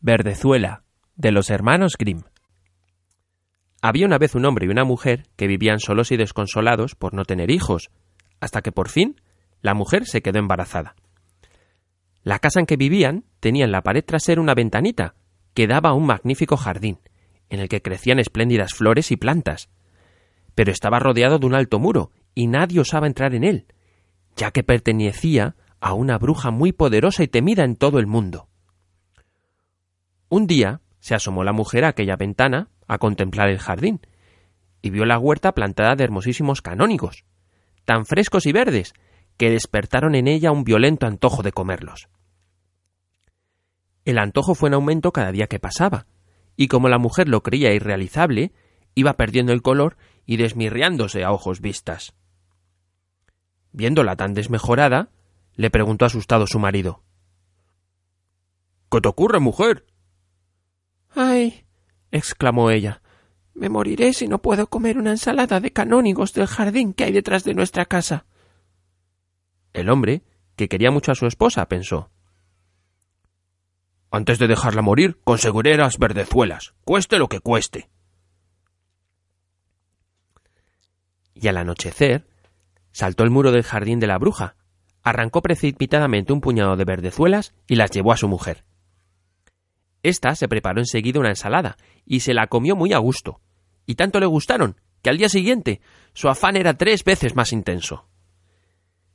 Verdezuela, de los hermanos Grimm. Había una vez un hombre y una mujer que vivían solos y desconsolados por no tener hijos, hasta que por fin la mujer se quedó embarazada. La casa en que vivían tenía en la pared trasera una ventanita que daba a un magnífico jardín, en el que crecían espléndidas flores y plantas. Pero estaba rodeado de un alto muro, y nadie osaba entrar en él, ya que pertenecía a una bruja muy poderosa y temida en todo el mundo. Un día se asomó la mujer a aquella ventana a contemplar el jardín, y vio la huerta plantada de hermosísimos canónigos, tan frescos y verdes, que despertaron en ella un violento antojo de comerlos. El antojo fue en aumento cada día que pasaba, y como la mujer lo creía irrealizable, iba perdiendo el color y desmirriándose a ojos vistas. Viéndola tan desmejorada, le preguntó asustado su marido. ¿Qué te ocurre, mujer? Ay, exclamó ella, me moriré si no puedo comer una ensalada de canónigos del jardín que hay detrás de nuestra casa. El hombre, que quería mucho a su esposa, pensó. Antes de dejarla morir, conseguiré las verdezuelas, cueste lo que cueste. Y al anochecer, saltó el muro del jardín de la bruja, arrancó precipitadamente un puñado de verdezuelas y las llevó a su mujer. Esta se preparó enseguida una ensalada y se la comió muy a gusto, y tanto le gustaron que al día siguiente su afán era tres veces más intenso.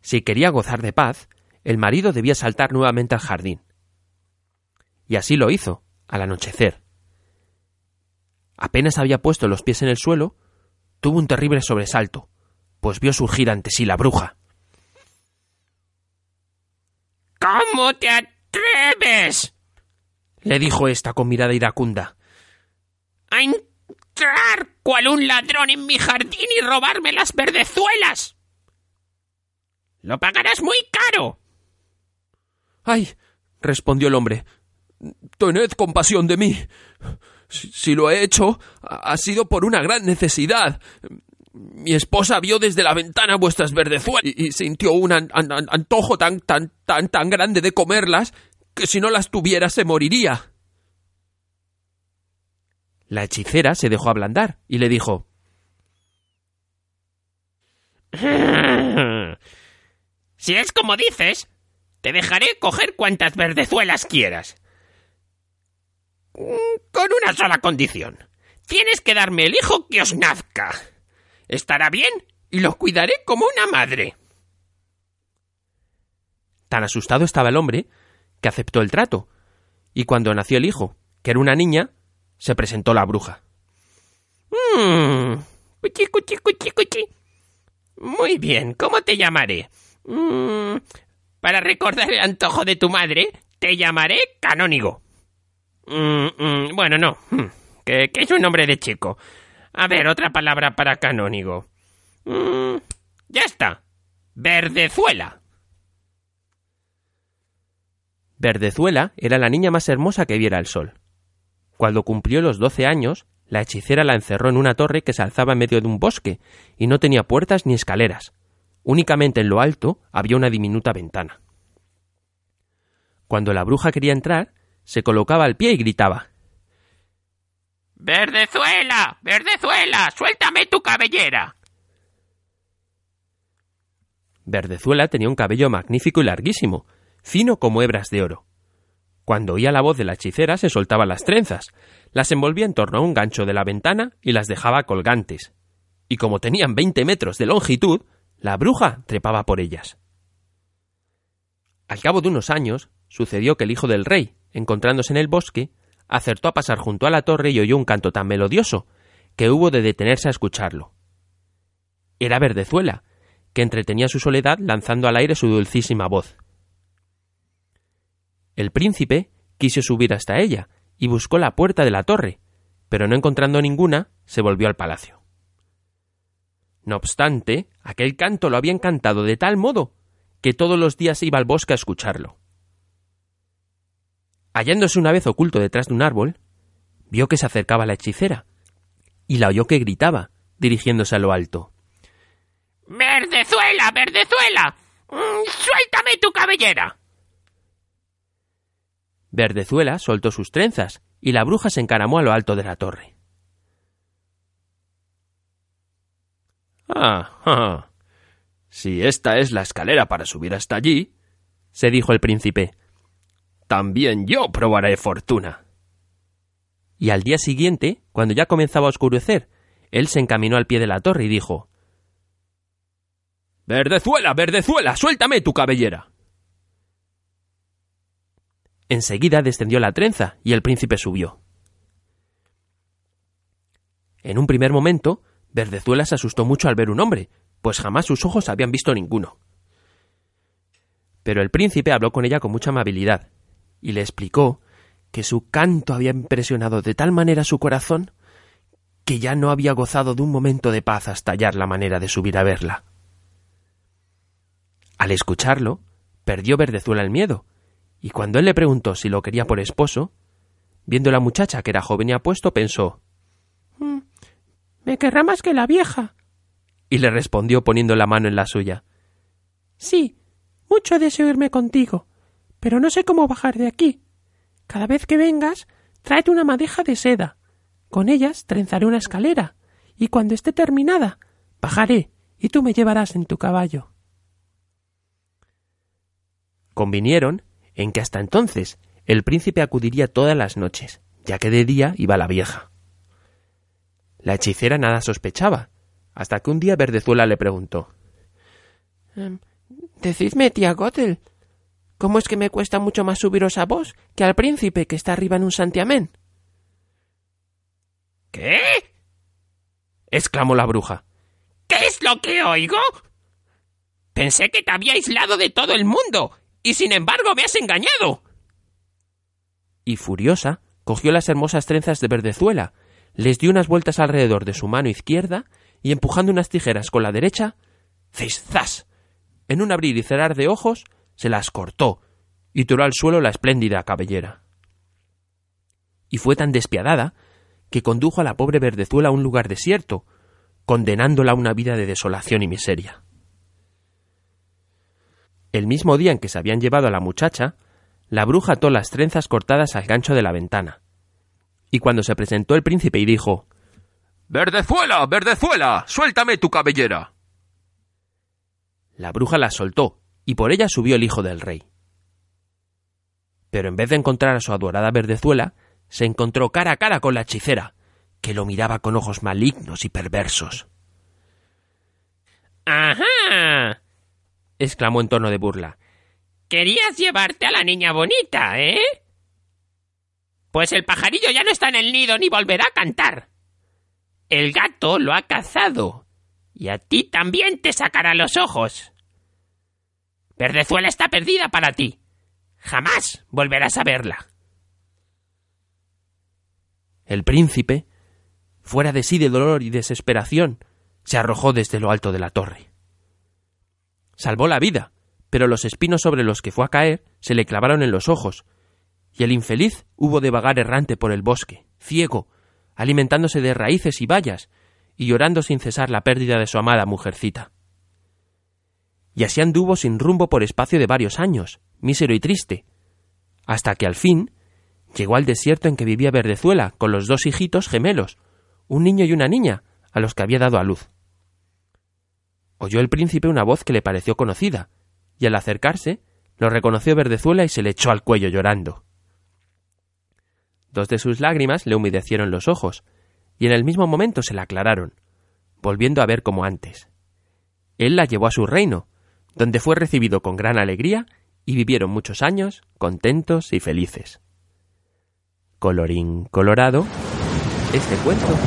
Si quería gozar de paz, el marido debía saltar nuevamente al jardín. Y así lo hizo, al anochecer. Apenas había puesto los pies en el suelo, tuvo un terrible sobresalto, pues vio surgir ante sí la bruja. ¿Cómo te atreves? Le dijo ésta con mirada iracunda. A entrar cual un ladrón en mi jardín y robarme las verdezuelas. Lo pagarás muy caro. Ay, respondió el hombre. Tened compasión de mí. Si, lo he hecho, ha sido por una gran necesidad. Mi esposa vio desde la ventana vuestras verdezuelas y, sintió un antojo tan, tan, tan, tan grande de comerlas que si no las tuviera se moriría. La hechicera se dejó ablandar y le dijo Si es como dices, te dejaré coger cuantas verdezuelas quieras. Con una sola condición. Tienes que darme el hijo que os nazca. Estará bien y lo cuidaré como una madre. Tan asustado estaba el hombre que aceptó el trato, y cuando nació el hijo, que era una niña, se presentó la bruja. Mmm. Cuchi, cuchi, cuchi, cuchi. Muy bien, ¿cómo te llamaré? Mm, para recordar el antojo de tu madre, te llamaré canónigo. Mm, mm, bueno, no, que, que, es un nombre de chico. A ver, otra palabra para canónigo. ya está. Verdezuela. Verdezuela era la niña más hermosa que viera el sol. Cuando cumplió los doce años, la hechicera la encerró en una torre que se alzaba en medio de un bosque y no tenía puertas ni escaleras. Únicamente en lo alto había una diminuta ventana. Cuando la bruja quería entrar, se colocaba al pie y gritaba Verdezuela. Verdezuela. Suéltame tu cabellera. Verdezuela tenía un cabello magnífico y larguísimo, fino como hebras de oro. Cuando oía la voz de la hechicera se soltaba las trenzas, las envolvía en torno a un gancho de la ventana y las dejaba colgantes. Y como tenían veinte metros de longitud, la bruja trepaba por ellas. Al cabo de unos años, sucedió que el hijo del rey, encontrándose en el bosque, acertó a pasar junto a la torre y oyó un canto tan melodioso que hubo de detenerse a escucharlo. Era Verdezuela, que entretenía su soledad lanzando al aire su dulcísima voz. El príncipe quiso subir hasta ella y buscó la puerta de la torre, pero no encontrando ninguna, se volvió al palacio. No obstante, aquel canto lo había encantado de tal modo que todos los días iba al bosque a escucharlo. Hallándose una vez oculto detrás de un árbol, vio que se acercaba la hechicera, y la oyó que gritaba, dirigiéndose a lo alto. ¡Verdezuela, verdezuela! ¡Suéltame tu cabellera! Verdezuela soltó sus trenzas y la bruja se encaramó a lo alto de la torre. Ah, ah, si esta es la escalera para subir hasta allí, se dijo el príncipe, también yo probaré fortuna. Y al día siguiente, cuando ya comenzaba a oscurecer, él se encaminó al pie de la torre y dijo Verdezuela, verdezuela, suéltame tu cabellera. Enseguida descendió la trenza y el príncipe subió. En un primer momento, Verdezuela se asustó mucho al ver un hombre, pues jamás sus ojos habían visto ninguno. Pero el príncipe habló con ella con mucha amabilidad y le explicó que su canto había impresionado de tal manera su corazón que ya no había gozado de un momento de paz hasta hallar la manera de subir a verla. Al escucharlo, perdió Verdezuela el miedo, y cuando él le preguntó si lo quería por esposo, viendo la muchacha que era joven y apuesto, pensó mm, Me querrá más que la vieja. Y le respondió poniendo la mano en la suya Sí, mucho deseo irme contigo, pero no sé cómo bajar de aquí. Cada vez que vengas, tráete una madeja de seda. Con ellas trenzaré una escalera, y cuando esté terminada, bajaré, y tú me llevarás en tu caballo. Convinieron en que hasta entonces el príncipe acudiría todas las noches, ya que de día iba la vieja. La hechicera nada sospechaba, hasta que un día Verdezuela le preguntó em, Decidme, tía Gothel, ¿cómo es que me cuesta mucho más subiros a vos que al príncipe que está arriba en un santiamén? ¿Qué? exclamó la bruja. ¿Qué es lo que oigo? Pensé que te había aislado de todo el mundo, y sin embargo me has engañado. Y furiosa, cogió las hermosas trenzas de Verdezuela, les dio unas vueltas alrededor de su mano izquierda y empujando unas tijeras con la derecha, ¡zas! En un abrir y cerrar de ojos, se las cortó y tiró al suelo la espléndida cabellera. Y fue tan despiadada que condujo a la pobre Verdezuela a un lugar desierto, condenándola a una vida de desolación y miseria. El mismo día en que se habían llevado a la muchacha, la bruja ató las trenzas cortadas al gancho de la ventana. Y cuando se presentó el príncipe y dijo Verdezuela, Verdezuela, suéltame tu cabellera. La bruja la soltó, y por ella subió el hijo del rey. Pero en vez de encontrar a su adorada Verdezuela, se encontró cara a cara con la hechicera, que lo miraba con ojos malignos y perversos. ¡Ajá! Exclamó en tono de burla. Querías llevarte a la niña bonita, ¿eh? Pues el pajarillo ya no está en el nido ni volverá a cantar. El gato lo ha cazado. Y a ti también te sacará los ojos. Verdezuela está perdida para ti. Jamás volverás a verla. El príncipe, fuera de sí de dolor y desesperación, se arrojó desde lo alto de la torre. Salvó la vida, pero los espinos sobre los que fue a caer se le clavaron en los ojos, y el infeliz hubo de vagar errante por el bosque, ciego, alimentándose de raíces y bayas, y llorando sin cesar la pérdida de su amada mujercita. Y así anduvo sin rumbo por espacio de varios años, mísero y triste, hasta que al fin llegó al desierto en que vivía Verdezuela con los dos hijitos gemelos, un niño y una niña, a los que había dado a luz. Oyó el príncipe una voz que le pareció conocida, y al acercarse, lo reconoció Verdezuela y se le echó al cuello llorando. Dos de sus lágrimas le humedecieron los ojos, y en el mismo momento se la aclararon, volviendo a ver como antes. Él la llevó a su reino, donde fue recibido con gran alegría y vivieron muchos años contentos y felices. Colorín colorado, este cuento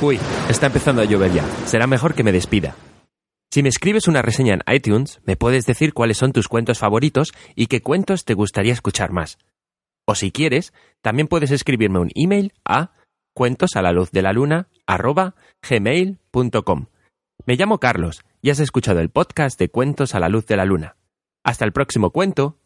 Uy, está empezando a llover ya. Será mejor que me despida. Si me escribes una reseña en iTunes, me puedes decir cuáles son tus cuentos favoritos y qué cuentos te gustaría escuchar más. O si quieres, también puedes escribirme un email a cuentos. Me llamo Carlos y has escuchado el podcast de Cuentos a la luz de la luna. Hasta el próximo cuento